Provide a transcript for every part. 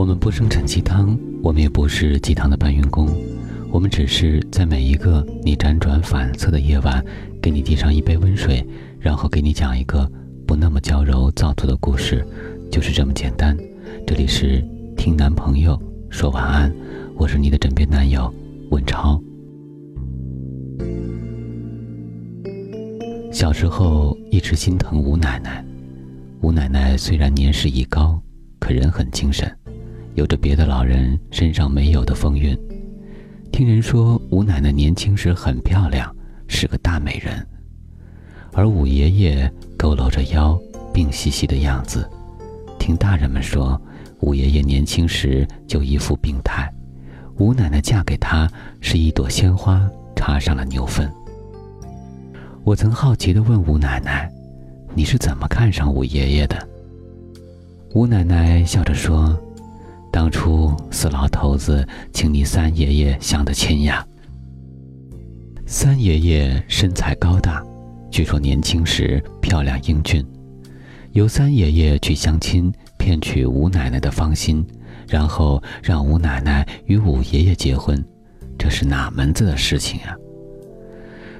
我们不生产鸡汤，我们也不是鸡汤的搬运工，我们只是在每一个你辗转反侧的夜晚，给你递上一杯温水，然后给你讲一个不那么娇柔造作的故事，就是这么简单。这里是听男朋友说晚安，我是你的枕边男友文超。小时候一直心疼吴奶奶，吴奶奶虽然年事已高，可人很精神。有着别的老人身上没有的风韵。听人说，吴奶奶年轻时很漂亮，是个大美人。而五爷爷佝偻着腰，病兮兮的样子。听大人们说，五爷爷年轻时就一副病态。吴奶奶嫁给他是一朵鲜花插上了牛粪。我曾好奇地问吴奶奶：“你是怎么看上五爷爷的？”吴奶奶笑着说。当初四老头子请你三爷爷相的亲呀。三爷爷身材高大，据说年轻时漂亮英俊，由三爷爷去相亲，骗取吴奶奶的芳心，然后让吴奶奶与五爷爷结婚，这是哪门子的事情啊？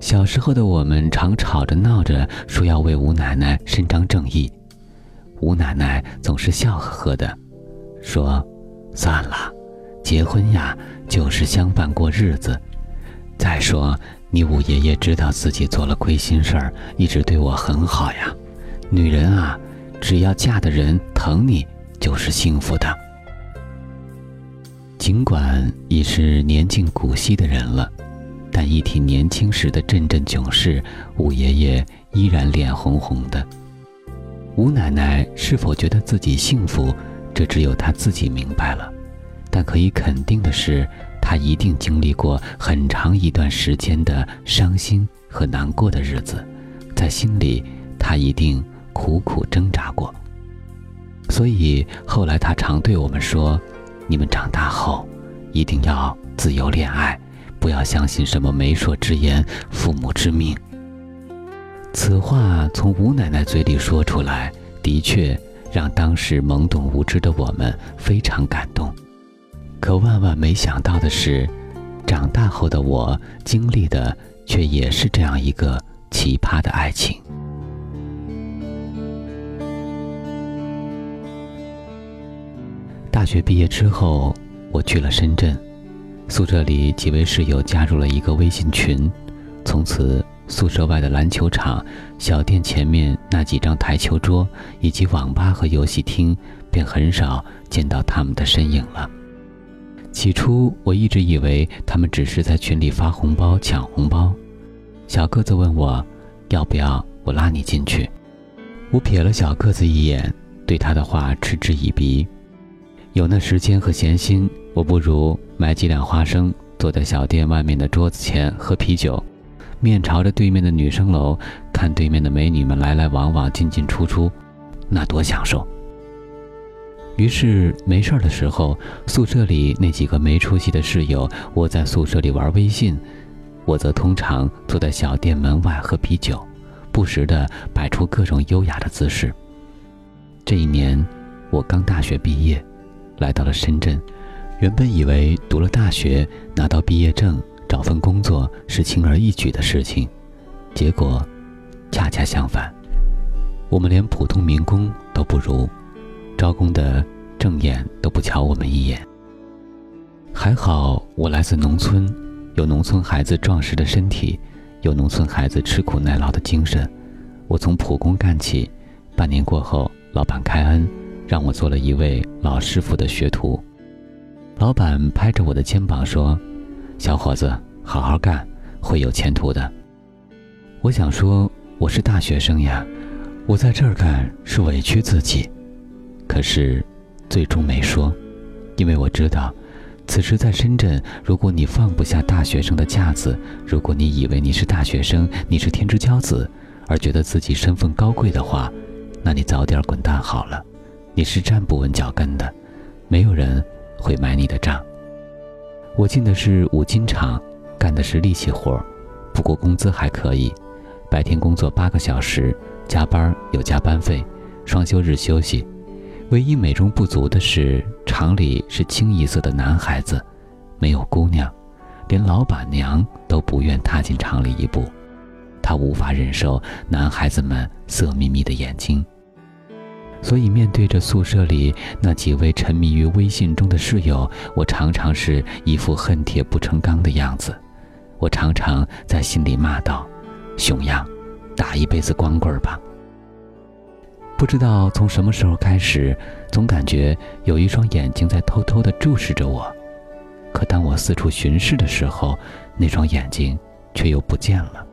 小时候的我们常吵着闹着说要为吴奶奶伸张正义，吴奶奶总是笑呵呵的，说。算了，结婚呀，就是相伴过日子。再说，你五爷爷知道自己做了亏心事儿，一直对我很好呀。女人啊，只要嫁的人疼你，就是幸福的。尽管已是年近古稀的人了，但一提年轻时的阵阵囧事，五爷爷依然脸红红的。吴奶奶是否觉得自己幸福？这只有他自己明白了，但可以肯定的是，他一定经历过很长一段时间的伤心和难过的日子，在心里，他一定苦苦挣扎过。所以后来他常对我们说：“你们长大后，一定要自由恋爱，不要相信什么媒妁之言、父母之命。”此话从吴奶奶嘴里说出来，的确。让当时懵懂无知的我们非常感动，可万万没想到的是，长大后的我经历的却也是这样一个奇葩的爱情。大学毕业之后，我去了深圳，宿舍里几位室友加入了一个微信群，从此。宿舍外的篮球场、小店前面那几张台球桌，以及网吧和游戏厅，便很少见到他们的身影了。起初，我一直以为他们只是在群里发红包抢红包。小个子问我，要不要我拉你进去？我瞥了小个子一眼，对他的话嗤之以鼻。有那时间和闲心，我不如买几两花生，坐在小店外面的桌子前喝啤酒。面朝着对面的女生楼，看对面的美女们来来往往、进进出出，那多享受。于是没事儿的时候，宿舍里那几个没出息的室友窝在宿舍里玩微信，我则通常坐在小店门外喝啤酒，不时的摆出各种优雅的姿势。这一年，我刚大学毕业，来到了深圳，原本以为读了大学拿到毕业证。找份工作是轻而易举的事情，结果恰恰相反，我们连普通民工都不如，招工的正眼都不瞧我们一眼。还好我来自农村，有农村孩子壮实的身体，有农村孩子吃苦耐劳的精神。我从普工干起，半年过后，老板开恩，让我做了一位老师傅的学徒。老板拍着我的肩膀说。小伙子，好好干，会有前途的。我想说，我是大学生呀，我在这儿干是委屈自己，可是最终没说，因为我知道，此时在深圳，如果你放不下大学生的架子，如果你以为你是大学生，你是天之骄子，而觉得自己身份高贵的话，那你早点滚蛋好了，你是站不稳脚跟的，没有人会买你的账。我进的是五金厂，干的是力气活，不过工资还可以。白天工作八个小时，加班有加班费，双休日休息。唯一美中不足的是，厂里是清一色的男孩子，没有姑娘，连老板娘都不愿踏进厂里一步。她无法忍受男孩子们色眯眯的眼睛，所以面对着宿舍里那几位沉迷于微信中的室友，我常常是一副恨铁不成钢的样子。我常常在心里骂道：“熊样，打一辈子光棍吧。”不知道从什么时候开始，总感觉有一双眼睛在偷偷地注视着我。可当我四处巡视的时候，那双眼睛却又不见了。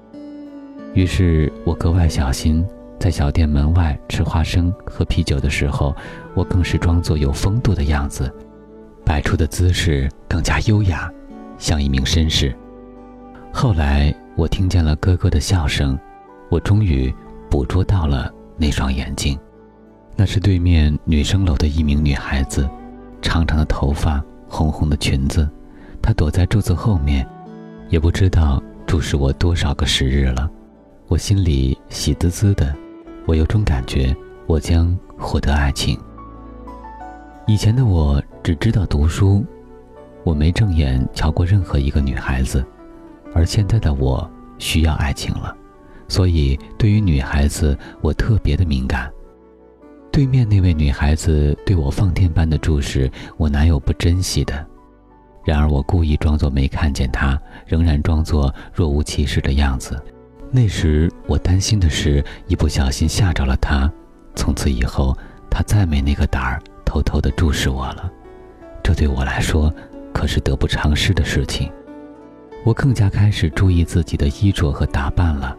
于是我格外小心，在小店门外吃花生、喝啤酒的时候，我更是装作有风度的样子，摆出的姿势更加优雅，像一名绅士。后来我听见了哥哥的笑声，我终于捕捉到了。那双眼睛，那是对面女生楼的一名女孩子，长长的头发，红红的裙子，她躲在柱子后面，也不知道注视我多少个时日了。我心里喜滋滋的，我有种感觉，我将获得爱情。以前的我只知道读书，我没正眼瞧过任何一个女孩子，而现在的我需要爱情了。所以，对于女孩子，我特别的敏感。对面那位女孩子对我放电般的注视，我哪有不珍惜的？然而，我故意装作没看见她，仍然装作若无其事的样子。那时，我担心的是，一不小心吓着了他，从此以后，他再没那个胆儿偷偷的注视我了。这对我来说，可是得不偿失的事情。我更加开始注意自己的衣着和打扮了。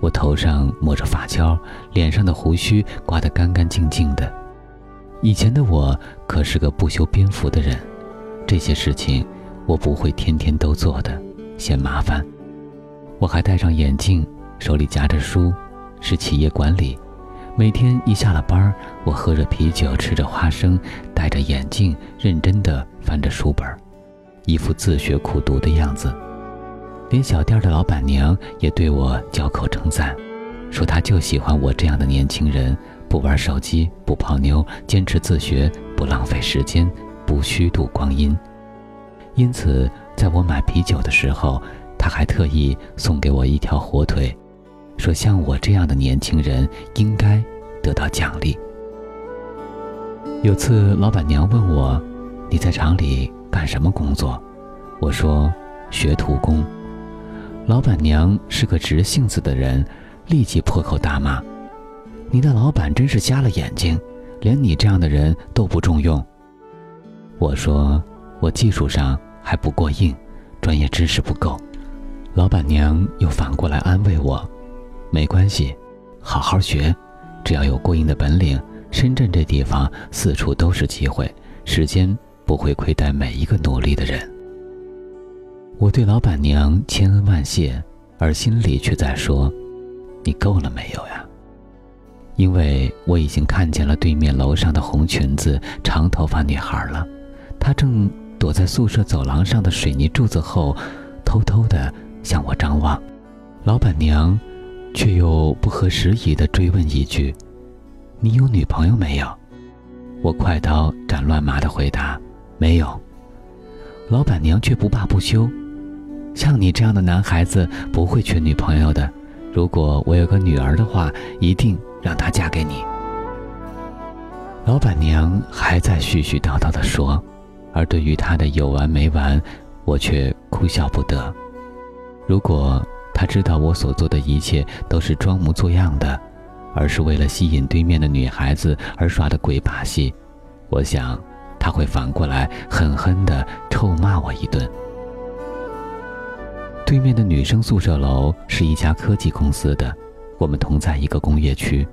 我头上抹着发胶，脸上的胡须刮得干干净净的。以前的我可是个不修边幅的人，这些事情我不会天天都做的，嫌麻烦。我还戴上眼镜，手里夹着书，是企业管理。每天一下了班，我喝着啤酒，吃着花生，戴着眼镜，认真地翻着书本，一副自学苦读的样子。连小店的老板娘也对我交口称赞，说她就喜欢我这样的年轻人，不玩手机，不泡妞，坚持自学，不浪费时间，不虚度光阴。因此，在我买啤酒的时候，他还特意送给我一条火腿，说像我这样的年轻人应该得到奖励。有次老板娘问我：“你在厂里干什么工作？”我说：“学徒工。”老板娘是个直性子的人，立即破口大骂：“你的老板真是瞎了眼睛，连你这样的人都不重用。”我说：“我技术上还不过硬，专业知识不够。”老板娘又反过来安慰我：“没关系，好好学，只要有过硬的本领，深圳这地方四处都是机会，时间不会亏待每一个努力的人。”我对老板娘千恩万谢，而心里却在说：“你够了没有呀？”因为我已经看见了对面楼上的红裙子、长头发女孩了，她正躲在宿舍走廊上的水泥柱子后，偷偷地向我张望。老板娘却又不合时宜地追问一句：“你有女朋友没有？”我快刀斩乱麻地回答：“没有。”老板娘却不罢不休。像你这样的男孩子不会缺女朋友的。如果我有个女儿的话，一定让她嫁给你。老板娘还在絮絮叨叨地说，而对于她的有完没完，我却哭笑不得。如果他知道我所做的一切都是装模作样的，而是为了吸引对面的女孩子而耍的鬼把戏，我想他会反过来狠狠地臭骂我一顿。对面的女生宿舍楼是一家科技公司的，我们同在一个工业区。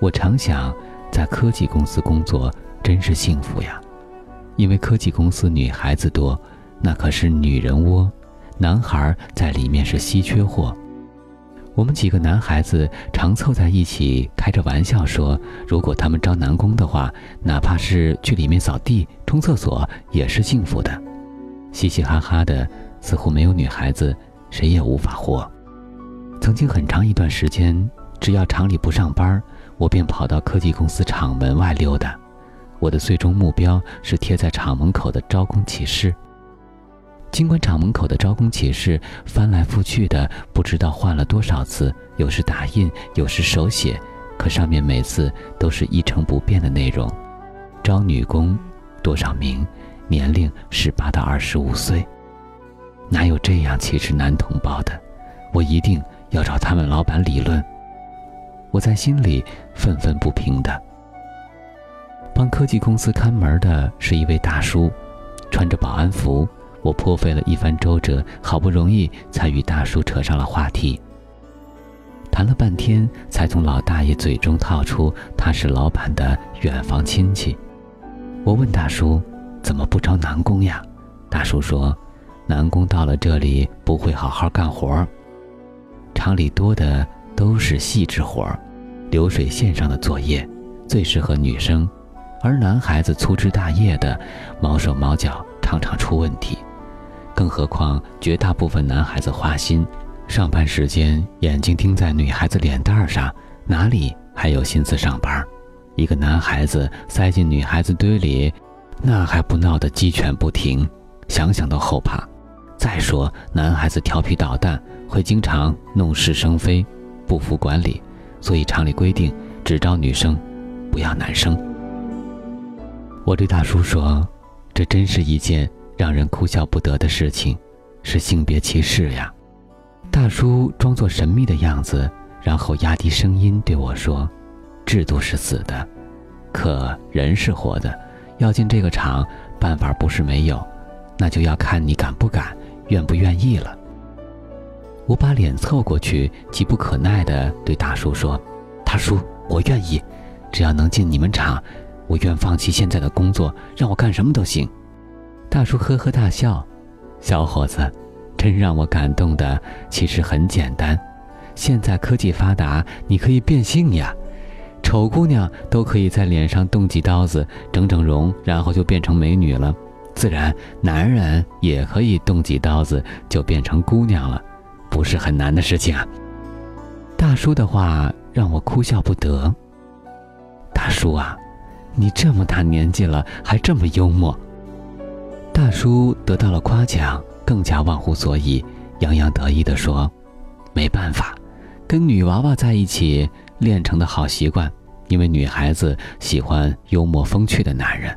我常想，在科技公司工作真是幸福呀，因为科技公司女孩子多，那可是女人窝，男孩在里面是稀缺货。我们几个男孩子常凑在一起开着玩笑说，如果他们招男工的话，哪怕是去里面扫地、冲厕所也是幸福的，嘻嘻哈哈的。似乎没有女孩子，谁也无法活。曾经很长一段时间，只要厂里不上班，我便跑到科技公司厂门外溜达，我的最终目标是贴在厂门口的招工启事。尽管厂门口的招工启事翻来覆去的，不知道换了多少次，有时打印，有时手写，可上面每次都是一成不变的内容：招女工，多少名，年龄十八到二十五岁。哪有这样歧视男同胞的？我一定要找他们老板理论。我在心里愤愤不平的。帮科技公司看门的是一位大叔，穿着保安服。我颇费了一番周折，好不容易才与大叔扯上了话题。谈了半天，才从老大爷嘴中套出他是老板的远房亲戚。我问大叔：“怎么不招男工呀？”大叔说：“男工到了这里不会好好干活，厂里多的都是细致活，流水线上的作业，最适合女生，而男孩子粗枝大叶的，毛手毛脚，常常出问题。”更何况，绝大部分男孩子花心，上班时间眼睛盯在女孩子脸蛋上，哪里还有心思上班？一个男孩子塞进女孩子堆里，那还不闹得鸡犬不停？想想都后怕。再说，男孩子调皮捣蛋，会经常弄事生非，不服管理，所以厂里规定只招女生，不要男生。我对大叔说：“这真是一件……”让人哭笑不得的事情，是性别歧视呀！大叔装作神秘的样子，然后压低声音对我说：“制度是死的，可人是活的。要进这个厂，办法不是没有，那就要看你敢不敢、愿不愿意了。”我把脸凑过去，急不可耐地对大叔说：“大叔，我愿意，只要能进你们厂，我愿放弃现在的工作，让我干什么都行。”大叔呵呵大笑，小伙子，真让我感动的。其实很简单，现在科技发达，你可以变性呀，丑姑娘都可以在脸上动几刀子，整整容，然后就变成美女了。自然，男人也可以动几刀子就变成姑娘了，不是很难的事情啊。大叔的话让我哭笑不得。大叔啊，你这么大年纪了，还这么幽默。大叔得到了夸奖，更加忘乎所以，洋洋得意地说：“没办法，跟女娃娃在一起练成的好习惯。因为女孩子喜欢幽默风趣的男人。”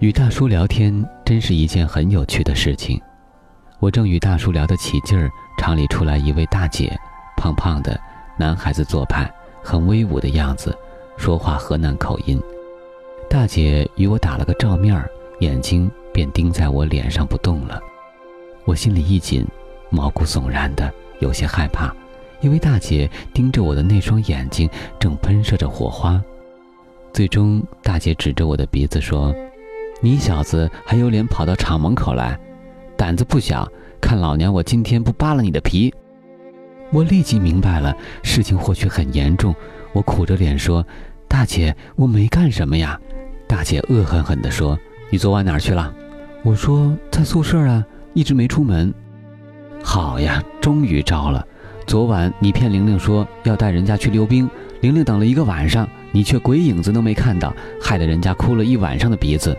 与大叔聊天真是一件很有趣的事情。我正与大叔聊得起劲儿，厂里出来一位大姐，胖胖的，男孩子做派，很威武的样子，说话河南口音。大姐与我打了个照面儿。眼睛便盯在我脸上不动了，我心里一紧，毛骨悚然的，有些害怕，因为大姐盯着我的那双眼睛正喷射着火花。最终，大姐指着我的鼻子说：“你小子还有脸跑到厂门口来，胆子不小！看老娘我今天不扒了你的皮！”我立即明白了，事情或许很严重。我苦着脸说：“大姐，我没干什么呀。”大姐恶狠狠地说。你昨晚哪儿去了？我说在宿舍啊，一直没出门。好呀，终于招了。昨晚你骗玲玲说要带人家去溜冰，玲玲等了一个晚上，你却鬼影子都没看到，害得人家哭了一晚上的鼻子。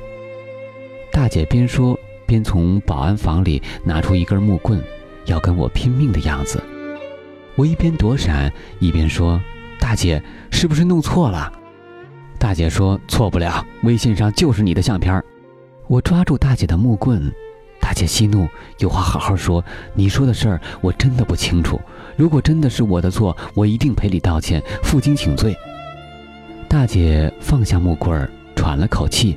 大姐边说边从保安房里拿出一根木棍，要跟我拼命的样子。我一边躲闪一边说：“大姐，是不是弄错了？”大姐说：“错不了，微信上就是你的相片。”我抓住大姐的木棍，大姐息怒：“有话好好说，你说的事儿我真的不清楚。如果真的是我的错，我一定赔礼道歉，负荆请罪。”大姐放下木棍儿，喘了口气：“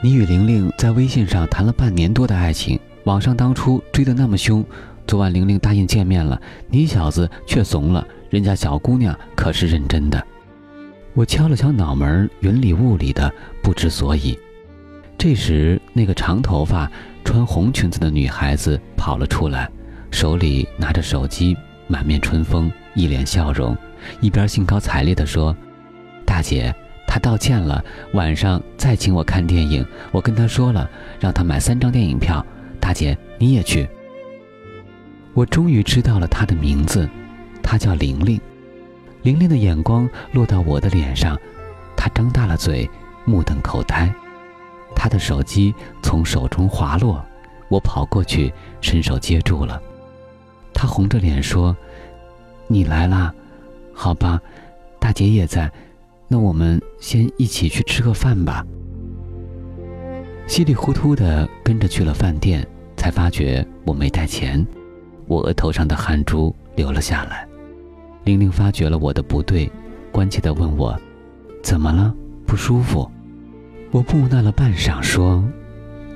你与玲玲在微信上谈了半年多的爱情，网上当初追得那么凶，昨晚玲玲答应见面了，你小子却怂了。人家小姑娘可是认真的。”我敲了敲脑门，云里雾里的，不知所以。这时，那个长头发、穿红裙子的女孩子跑了出来，手里拿着手机，满面春风，一脸笑容，一边兴高采烈地说：“大姐，她道歉了，晚上再请我看电影。我跟她说了，让她买三张电影票。大姐，你也去。”我终于知道了她的名字，她叫玲玲。玲玲的眼光落到我的脸上，她张大了嘴，目瞪口呆。他的手机从手中滑落，我跑过去，伸手接住了。他红着脸说：“你来啦，好吧，大姐也在，那我们先一起去吃个饭吧。”稀里糊涂的跟着去了饭店，才发觉我没带钱，我额头上的汗珠流了下来。玲玲发觉了我的不对，关切的问我：“怎么了？不舒服？”我木讷了半晌，说：“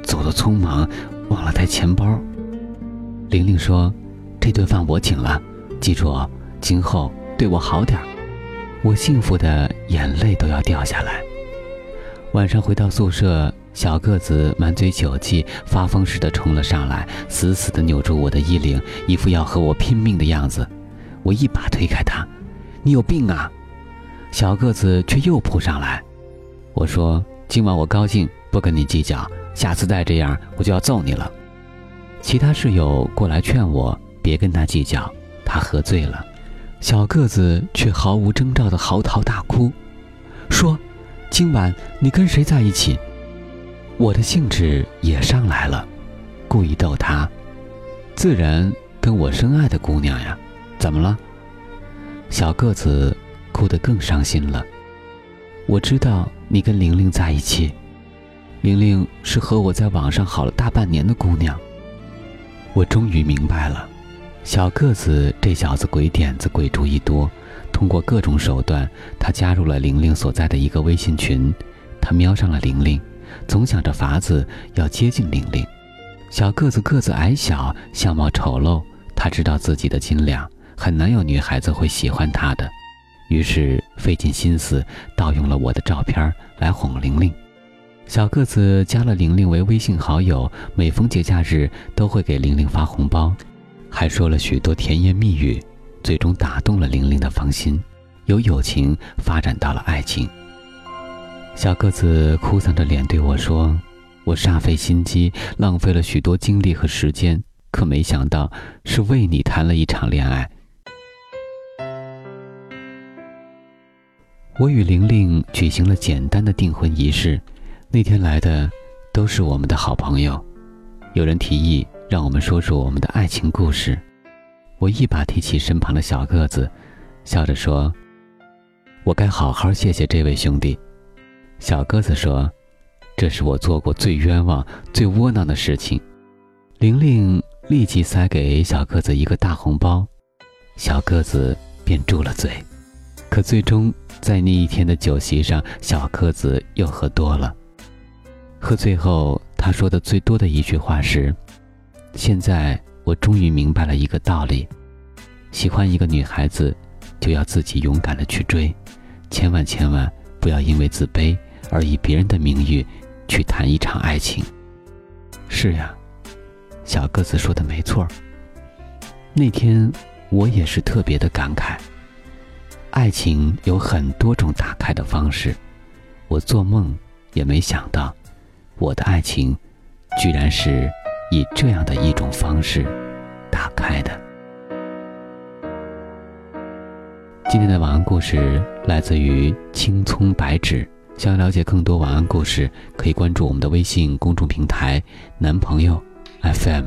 走的匆忙，忘了带钱包。”玲玲说：“这顿饭我请了，记住，今后对我好点儿。”我幸福的眼泪都要掉下来。晚上回到宿舍，小个子满嘴酒气，发疯似的冲了上来，死死的扭住我的衣领，一副要和我拼命的样子。我一把推开他：“你有病啊！”小个子却又扑上来。我说。今晚我高兴，不跟你计较。下次再这样，我就要揍你了。其他室友过来劝我别跟他计较，他喝醉了。小个子却毫无征兆的嚎啕大哭，说：“今晚你跟谁在一起？”我的兴致也上来了，故意逗他：“自然跟我深爱的姑娘呀，怎么了？”小个子哭得更伤心了。我知道你跟玲玲在一起，玲玲是和我在网上好了大半年的姑娘。我终于明白了，小个子这小子鬼点子、鬼主意多，通过各种手段，他加入了玲玲所在的一个微信群，他瞄上了玲玲，总想着法子要接近玲玲。小个子个子矮小，相貌丑陋，他知道自己的斤两，很难有女孩子会喜欢他的。于是费尽心思盗用了我的照片来哄玲玲。小个子加了玲玲为微信好友，每逢节假日都会给玲玲发红包，还说了许多甜言蜜语，最终打动了玲玲的芳心，由友情发展到了爱情。小个子哭丧着脸对我说：“我煞费心机，浪费了许多精力和时间，可没想到是为你谈了一场恋爱。”我与玲玲举行了简单的订婚仪式，那天来的都是我们的好朋友。有人提议让我们说说我们的爱情故事，我一把提起身旁的小个子，笑着说：“我该好好谢谢这位兄弟。”小个子说：“这是我做过最冤枉、最窝囊的事情。”玲玲立即塞给小个子一个大红包，小个子便住了嘴。可最终，在那一天的酒席上，小个子又喝多了。喝醉后，他说的最多的一句话是：“现在我终于明白了一个道理，喜欢一个女孩子，就要自己勇敢的去追，千万千万不要因为自卑而以别人的名誉去谈一场爱情。”是呀，小个子说的没错。那天，我也是特别的感慨。爱情有很多种打开的方式，我做梦也没想到，我的爱情居然是以这样的一种方式打开的。今天的晚安故事来自于青葱白纸。想要了解更多晚安故事，可以关注我们的微信公众平台“男朋友 FM”。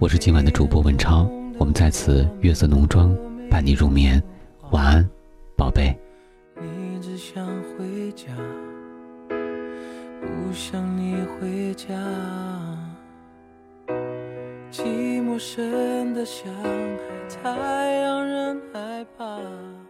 我是今晚的主播文超，我们在此月色浓妆伴你入眠，晚安。宝贝。你只想回家不想你回家。寂寞深得像海太让人害怕。